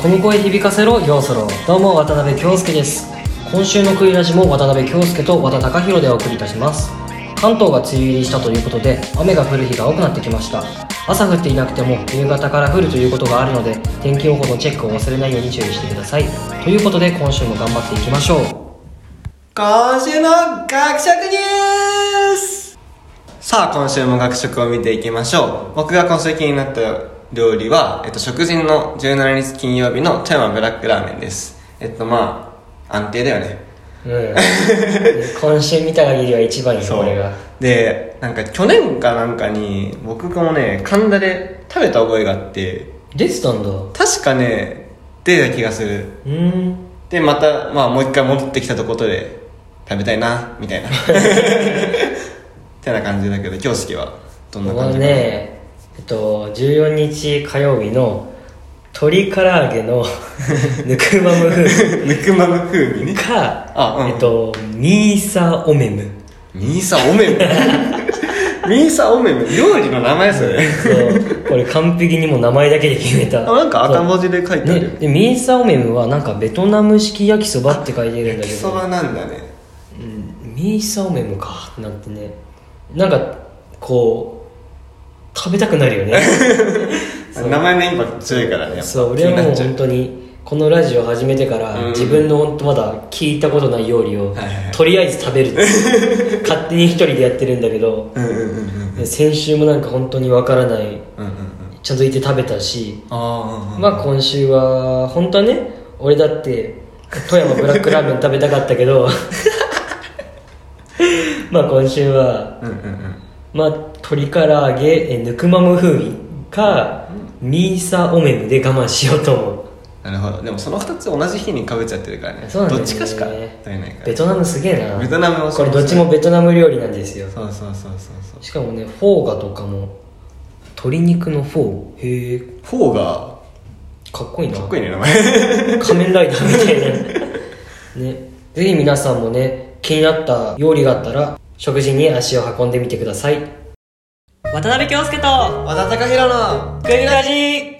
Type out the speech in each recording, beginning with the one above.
この声響かせろようそろどうも渡辺京介です。今週のクイラジも渡辺京介と和田貴弘でお送りいたします。関東が梅雨入りしたということで雨が降る日が多くなってきました。朝降っていなくても夕方から降るということがあるので天気予報のチェックを忘れないように注意してください。ということで今週も頑張っていきましょう。今週の学食ニュース。さあ、今週も学食を見ていきましょう。僕が今週気になった料理は、えっと、食人の17日金曜日の富山ブラックラーメンです。えっと、まあ、安定だよね。うん今週見た限りは一番よこれがで、なんか去年かなんかに、僕もね、神田で食べた覚えがあって、出てたんだう確かね、出た気がする。ーんで、また、まあ、もう一回戻ってきたところで、食べたいな、みたいな。ってな感じだけど、京介は、どんな感じかな？ねえっと14日火曜日の鶏唐揚げの ぬくまむ風味ぬくまむ風味ね。かあうんえっとミーサオメムミーサオメム？ミ ーサオメム？料理の名前それ。そうこれ完璧にもう名前だけで決めたあなんか赤文字で書いてあるよね、でミーサオメムはなんかベトナム式焼きそばって書いてるんだけ焼きそどばなんだね。うんミーサオメムかってなってねなんかこう食べたくなるよね 名前のインパクト強いからね。そう俺はもう本当にこのラジオ始めてからうん自分の本当まだ聞いたことない料理をとりあえず食べる 勝手に一人でやってるんだけど。先週もなんか本当にわからないうんうんうん。ちゃんといて食べたしまあ今週は本当はね俺だって富山ブラックラーメン食べたかったけど まあ今週はうんうんうん。まあ鶏唐揚げえヌクマム風味かミーサオメムで我慢しようと思う。なるほど。でもその二つ同じ日にかぶっちゃってるからね。そうなんだよね。どっちかしか食べないから。ベトナムすげえな。ベトナムもこれどっちもベトナム料理なんですよ。そうそうそうそうそう。しかもねフォーガとかも鶏肉のフォー。へえ。フォーが、かっこいいな。かっこいいね、名前。仮面ライダーみたいな。ね。ぜひ皆さんもね気になった料理があったら食事に足を運んでみてください。渡辺京介と和田貴弘の、グリラジ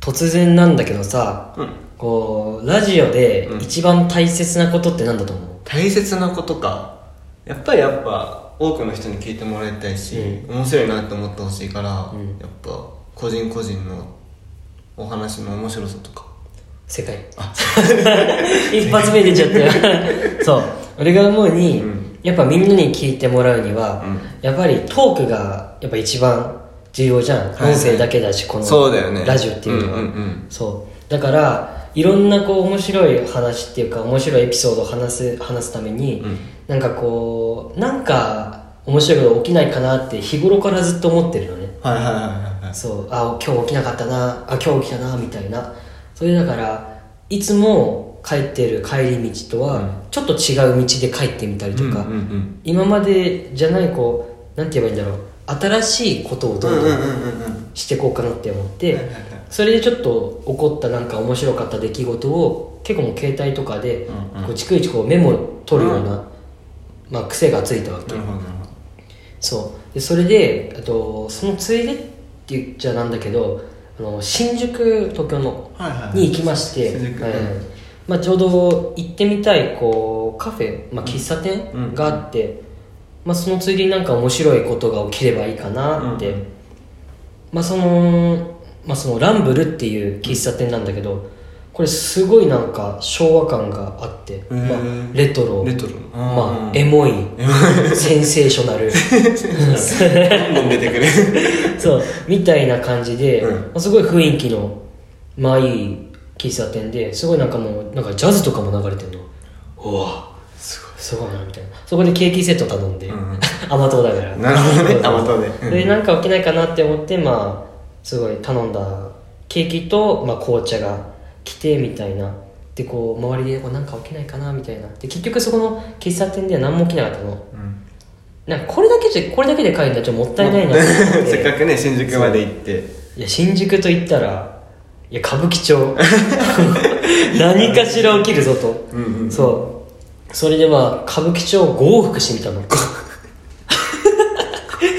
突然なんだけどさうん。こうラジオでうん。一番大切なことって何だと思う、大切なことか。やっぱりやっぱ多くの人に聞いてもらいたいし、う面白いなって思ってほしいから、ん。やっぱ個人個人のお話の面白さとか。世界。一発目出ちゃったよ。そう。俺が思うに、うんやっぱみんなに聞いてもらうには、うん。やっぱりトークがやっぱ一番重要じゃん、はい音声だけだしこのそうだよね。ラジオっていうのは、そう。だからいろんなこう面白い話っていうか面白いエピソードを話す話すために、うん。なんかこうなんか面白いこと起きないかなって日頃からずっと思ってるのね。はいはいはいはいはい。そう。あ今日起きなかったな。あ今日起きたなみたいな。それだからいつも帰ってる帰り道とはうん。ちょっと違う道で帰ってみたりとか、うんうんうん今までじゃないこうなんて言えばいいんだろう。新しいことをどんどんしていこうかなって思って、それでちょっと起こったなんか面白かった出来事を結構もう携帯とかでうんうん。こう逐一こうメモを取るような、まあ、癖がついたわけ。そう。でそれであとそのついでって言っちゃなんだけどあの新宿東京のどはいはいはい。に行きまして、はいはい。うんまあ、ちょうど行ってみたいこうカフェ、まあ、喫茶うん。店があって、まあ、そのついでになんか面白いことが起きればいいかなって、うんまあそのまあ、そのランブルっていう喫茶店なんだけどこれすごいなんか昭和感があって、ー。まあ、レトロ。レトロまあ、エモい。センセーショナル。そう。みたいな感じで、うん。まあ、すごい雰囲気のまあいい喫茶店ですごいなんかもうなんかジャズとかも流れてるの。うわ。すごい。すごいなみたいな。そこでケーキセット頼んで、うんうん。甘党だから。なるほどね。甘党で。うんでなんか起きないかなって思ってまあすごい頼んだケーキと、まあ、紅茶が来てみたいな。でこう周りでこうなんか起きないかなみたいな。で結局そこの喫茶店では何も起きなかったのうん。なんかこれだけじゃこれだけで帰るのはちょっともったいないなって。せっかくね新宿まで行って。いや新宿と言ったらいや歌舞伎町。何かしら起きるぞと、うんうん。そう。それでまあ歌舞伎町を5往復してみたの。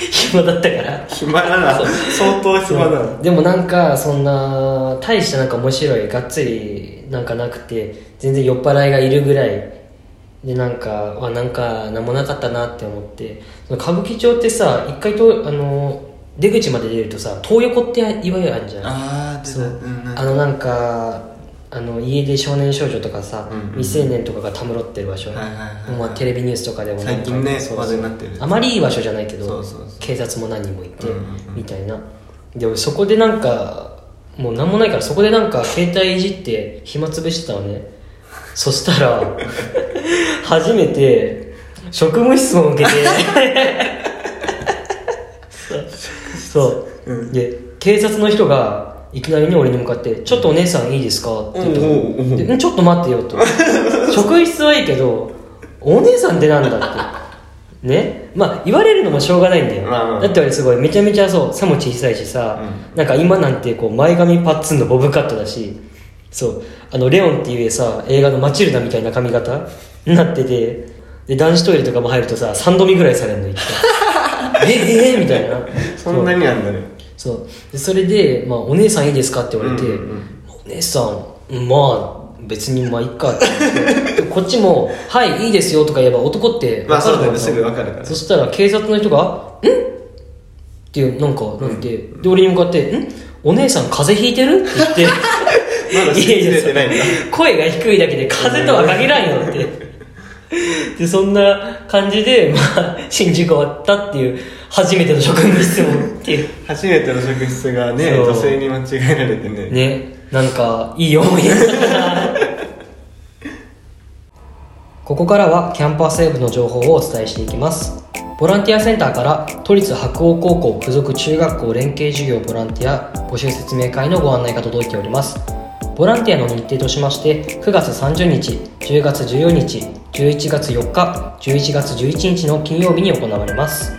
暇だったから。暇だな。相当暇だな。でもなんかそんな大したなんか面白いがっつりなんかなくて全然酔っ払いがいるぐらい。でなんかあなんか何もなかったなって思って。その歌舞伎町ってさ一回とあの出口まで出るとさ東横っていわゆるあるじゃん。ああそう。うんあのなんかあの家出少年少女とかさ、うんうん。未成年とかがたむろってる場所、はいはいはいはい。まあ、テレビニュースとかでも最近ね話題になってる。あまりいい場所じゃないけど警察も何人もいて、うんうんうん。みたいな。で俺そこでなんかもう何もないからそこでなんか携帯いじって暇つぶしてたのね。そしたら初めて職務質問を受けて そう。そう、で警察の人がいきなりね俺に向かって「ちょっとお姉さんいいですか?」って言ったの。おうおうおう。でんちょっと待ってよ」と。職質はいいけどお姉さんってなんだって。ね。まあ言われるのもしょうがないんだよ、だって俺すごいめちゃめちゃそう背も小さいしさ、なんか今なんてこう前髪パッツンのボブカットだしそう。あのレオンっていうさ映画のマチルダみたいな髪型になっててで男子トイレとかも入るとさ3度見ぐらいされるの一回えええみたいな。そんなにあんだね。そう。でそれで、まあ「お姉さんいいですか?」って言われて「うんうんうん。お姉さんまあ別にまあいっか」ってこっちも「はいいいですよ」とか言えば男ってまあ分かると思そうだよねすぐ分かるからそしたら警察の人が「ん?」っていうなんかなって、で俺に向かって「ん？お姉さん風邪ひいてる?」って言って。まだ信じれてないんだ。声が低いだけで風邪とは限らんよってでそんな感じで、まあ、新宿終わったっていう初めての職務質問っていう。初めての職質がねそう。女性に間違えられてね。ねなんかいい思い出だ ここからはキャンパスウェブの情報をお伝えしていきます。ボランティアセンターから都立白鴎高校附属中学校連携授業ボランティア募集説明会のご案内が届いております。ボランティアの日程としまして9月30日10月14日11月4日11月11日の金曜日に行われます。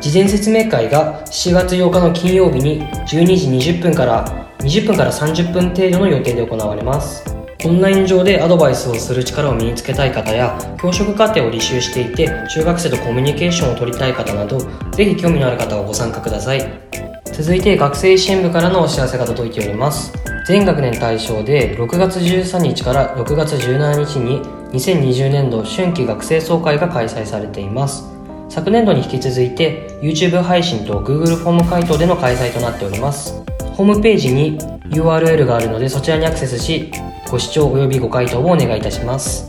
事前説明会が7月8日の金曜日に12時20分から20分から30分程度の予定で行われます。オンライン上でアドバイスをする力を身につけたい方や教職課程を履修していて中学生とコミュニケーションを取りたい方などぜひ興味のある方はご参加ください。続いて学生支援部からのお知らせが届いております。全学年対象で6月13日から6月17日に2020年度春季学生総会が開催されています。昨年度に引き続いて YouTube 配信と Google フォーム回答での開催となっております。ホームページに URL があるのでそちらにアクセスしご視聴及びご回答をお願いいたします。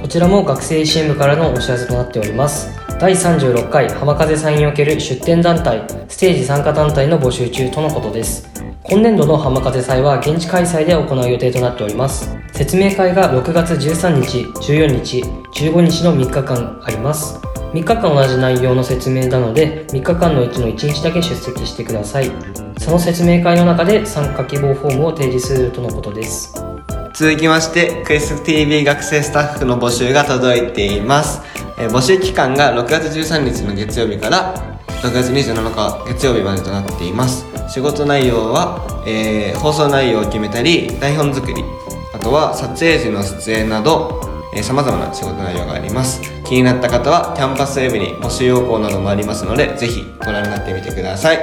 こちらも学生 CM からのお知らせとなっております。第36回浜風祭における出展団体ステージ参加団体の募集中とのことです。今年度の浜風祭は現地開催で行う予定となっております。説明会が6月13日14日15日の3日間あります。3日間同じ内容の説明なので3日間のうちの1日だけ出席してください。その説明会の中で参加希望フォームを提示するとのことです。続きましてクエスト TV 学生スタッフの募集が届いています、えー募集期間が6月13日の月曜日から6月27日月曜日までとなっています。仕事内容は、えー放送内容を決めたり台本作りあとは撮影時の出演などさまざまな仕事内容があります。気になった方はキャンパスウェブに募集要項などもありますのでぜひご覧になってみてください。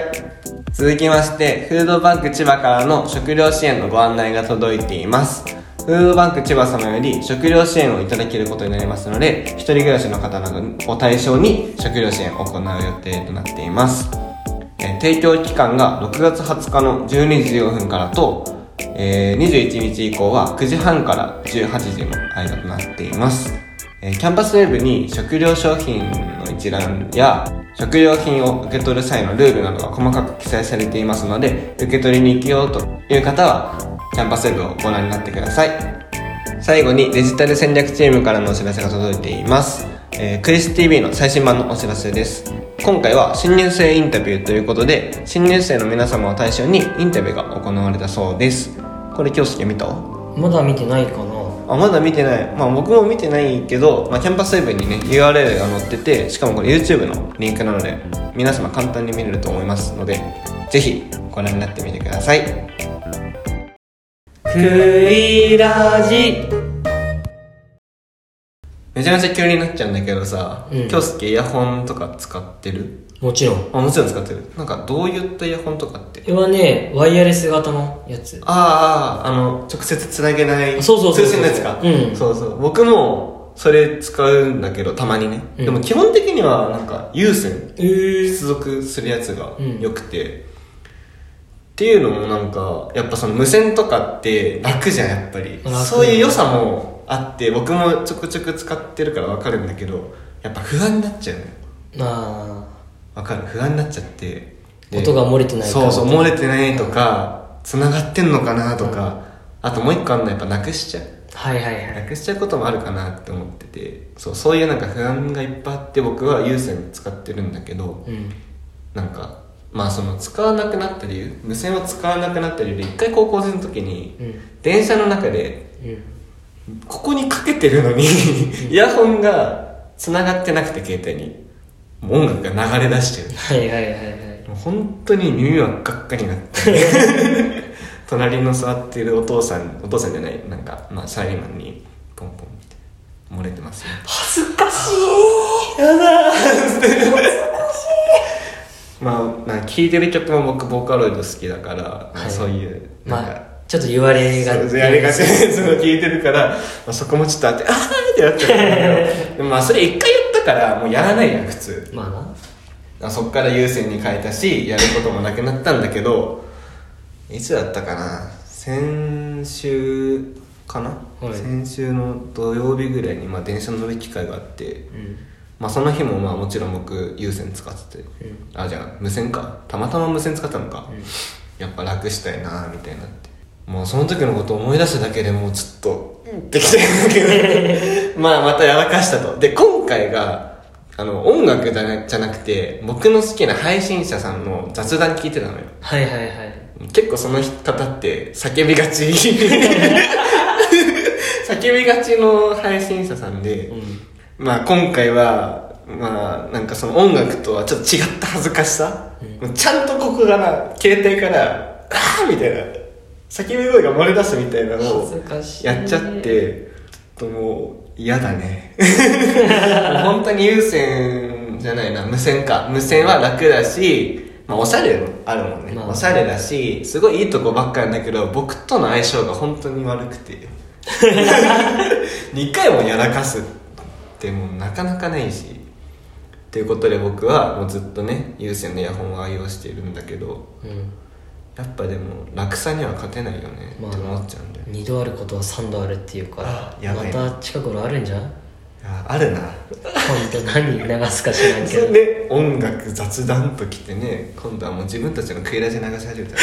続きましてフードバンク千葉からの食料支援のご案内が届いています。フードバンク千葉様より食料支援をいただけることになりますので一人暮らしの方などを対象に食料支援を行う予定となっています。え提供期間が6月20日の12時15分からと、えー21日以降は9時半から18時の間となっています、えキャンパスウェブに食料商品の一覧や食料品を受け取る際のルールなどが細かく記載されていますので受け取りに行くようという方はキャンパスウェブをご覧になってください。最後にデジタル戦略チームからのお知らせが届いています、えークリス TV の最新版のお知らせです。今回は新入生インタビューということで新入生の皆様を対象にインタビューが行われたそうです。これ京介見た？まだ見てないかな。あまだ見てない。まあ僕も見てないけど、まあ、キャンパスウェブにね URL が載っててしかもこれ YouTube のリンクなので皆様簡単に見れると思いますのでぜひご覧になってみてくださいクイラジめちゃめちゃ急になっちゃうんだけどさ、うん。京介イヤホンとか使ってる？もちろん。あもちろん使ってる。なんかどういったイヤホンとかって？これはねワイヤレス型のやつ。ああああの直接つなげないそうそうそうそう。通信のやつか。うん。そうそう。僕もそれ使うんだけどたまにね、うん。でも基本的にはなんか有線えー、接続するやつがうん良くて、っていうのもなんかやっぱその無線とかって楽じゃんやっぱり。楽。そういう良さもあって僕もちょくちょく使ってるから分かるんだけどやっぱ不安になっちゃうのよ。あ分かる？不安になっちゃって。で音が漏れてないかそうそう漏れてないとか繋がってんのかなとか、あともう一個あるのはやっぱなくしちゃう。あはいはいはい。なくしちゃうこともあるかなって思ってて。そうそういうなんか不安がいっぱいあって僕は有線使ってるんだけどうん。なんかまあその使わなくなった理由無線を使わなくなった理由で一回高校生の時にうん。電車の中でうん。ここにかけてるのにイヤホンが繋がってなくて携帯に。もう音楽が流れ出しちゃうはいはいはいはい。もう本当に耳はガッカになって 隣の座ってるお父さんお父さんじゃないなんかまあサラリーマンにポンポンって漏れてますよ。恥ずかしい。やだ まあなんか聴いてる曲も僕ボーカロイド好きだから、はい。そういうなんか、まあちょっと言われがそうやりがち。なやつを聞いてるから、まあ、そこもちょっとあってあーってなっちゃうんだけど。でもまあそれ一回言ったからもうやらないやん普通。まあな。あそっから有線に変えたしやることもなくなったんだけどいつだったかな？先週かな、はい。先週の土曜日ぐらいに、まあ、電車乗る機会があって、うんまあ、その日もまあもちろん僕有線使ってて、うん。あじゃあ無線か。たまたま無線使ったのか、うん。やっぱ楽したいなみたいになって。もうその時のことを思い出しただけでもうちょっとうんできてる。んだけどまあまたやらかしたと。で今回があの音楽じゃなじゃなくて僕の好きな配信者さんの雑談聞いてたのよ。はいはいはい。結構その方って叫びがち。叫びがちの配信者さんで、うんまあ今回はまあなんかその音楽とはちょっと違った恥ずかしさ、ちゃんとここがな携帯から「ああ!」みたいな。叫び声が漏れ出すみたいなのをやっちゃってちょっともう嫌だね。本当に有線じゃないな。無線か。無線は楽だしまあおしゃれもあるもんね、まあ。おしゃれだしすごいいいとこばっかりなんだけど僕との相性が本当に悪くて。2回もやらかすってもうなかなかないしということで僕はもうずっとね有線のイヤホンを愛用しているんだけどうん。やっぱでも楽さには勝てないよねまあって思っちゃうんだよ、二度あることは三度あるっていうからまた近頃あるんじゃん？本ああるな。当何流すか知らんけど。で音楽雑談ときてね今度はもう自分たちの食いラジ流し始めた。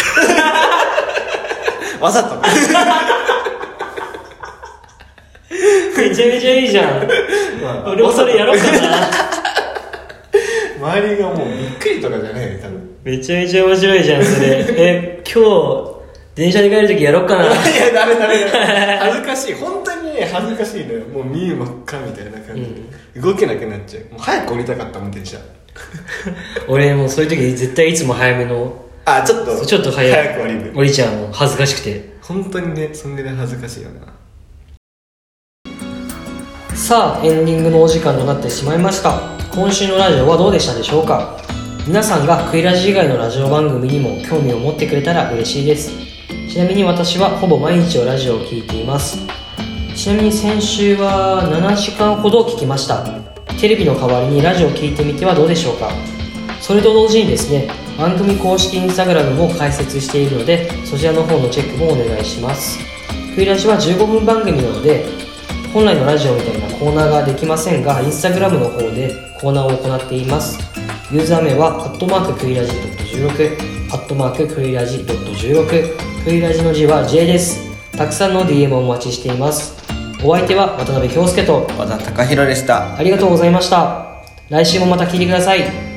わざと めちゃめちゃいいじゃん。まあ俺もそれやろうかな。周りがもうびっくりとかじゃないよ多分。めちゃめちゃ面白いじゃんそれ。え今日電車で帰るときやろうかな。いやダメダメダメ。恥ずかしい。本当にね恥ずかしいのよ。もう見真っ赤みたいな感じで、動けなくなっちゃう。もう早く降りたかったもん電車。俺もうそういう時絶対いつも早めの。あちょっと。ちょっと早く降りる。降りちゃうの恥ずかしくて。本当にねそんぐらい恥ずかしいよなさあエンディングのお時間となってしまいました。今週のラジオはどうでしたでしょうか？皆さんがクイラジ以外のラジオ番組にも興味を持ってくれたら嬉しいです。ちなみに私はほぼ毎日をラジオを聴いています。ちなみに先週は7時間ほど聞きました。テレビの代わりにラジオを聞いてみてはどうでしょうか？それと同時にですね番組公式インスタグラムも開設しているのでそちらの方のチェックもお願いします。クイラジは15分番組なので本来のラジオみたいなコーナーができませんがインスタグラムの方でコーナーを行っています。ユーザー名はアットマーククイラジ .16 アットマーククイラジ .16 クイラジの字は J です。たくさんの DM をお待ちしています。お相手は渡辺京介と和田貴弘でした。ありがとうございました。来週もまた聞いてください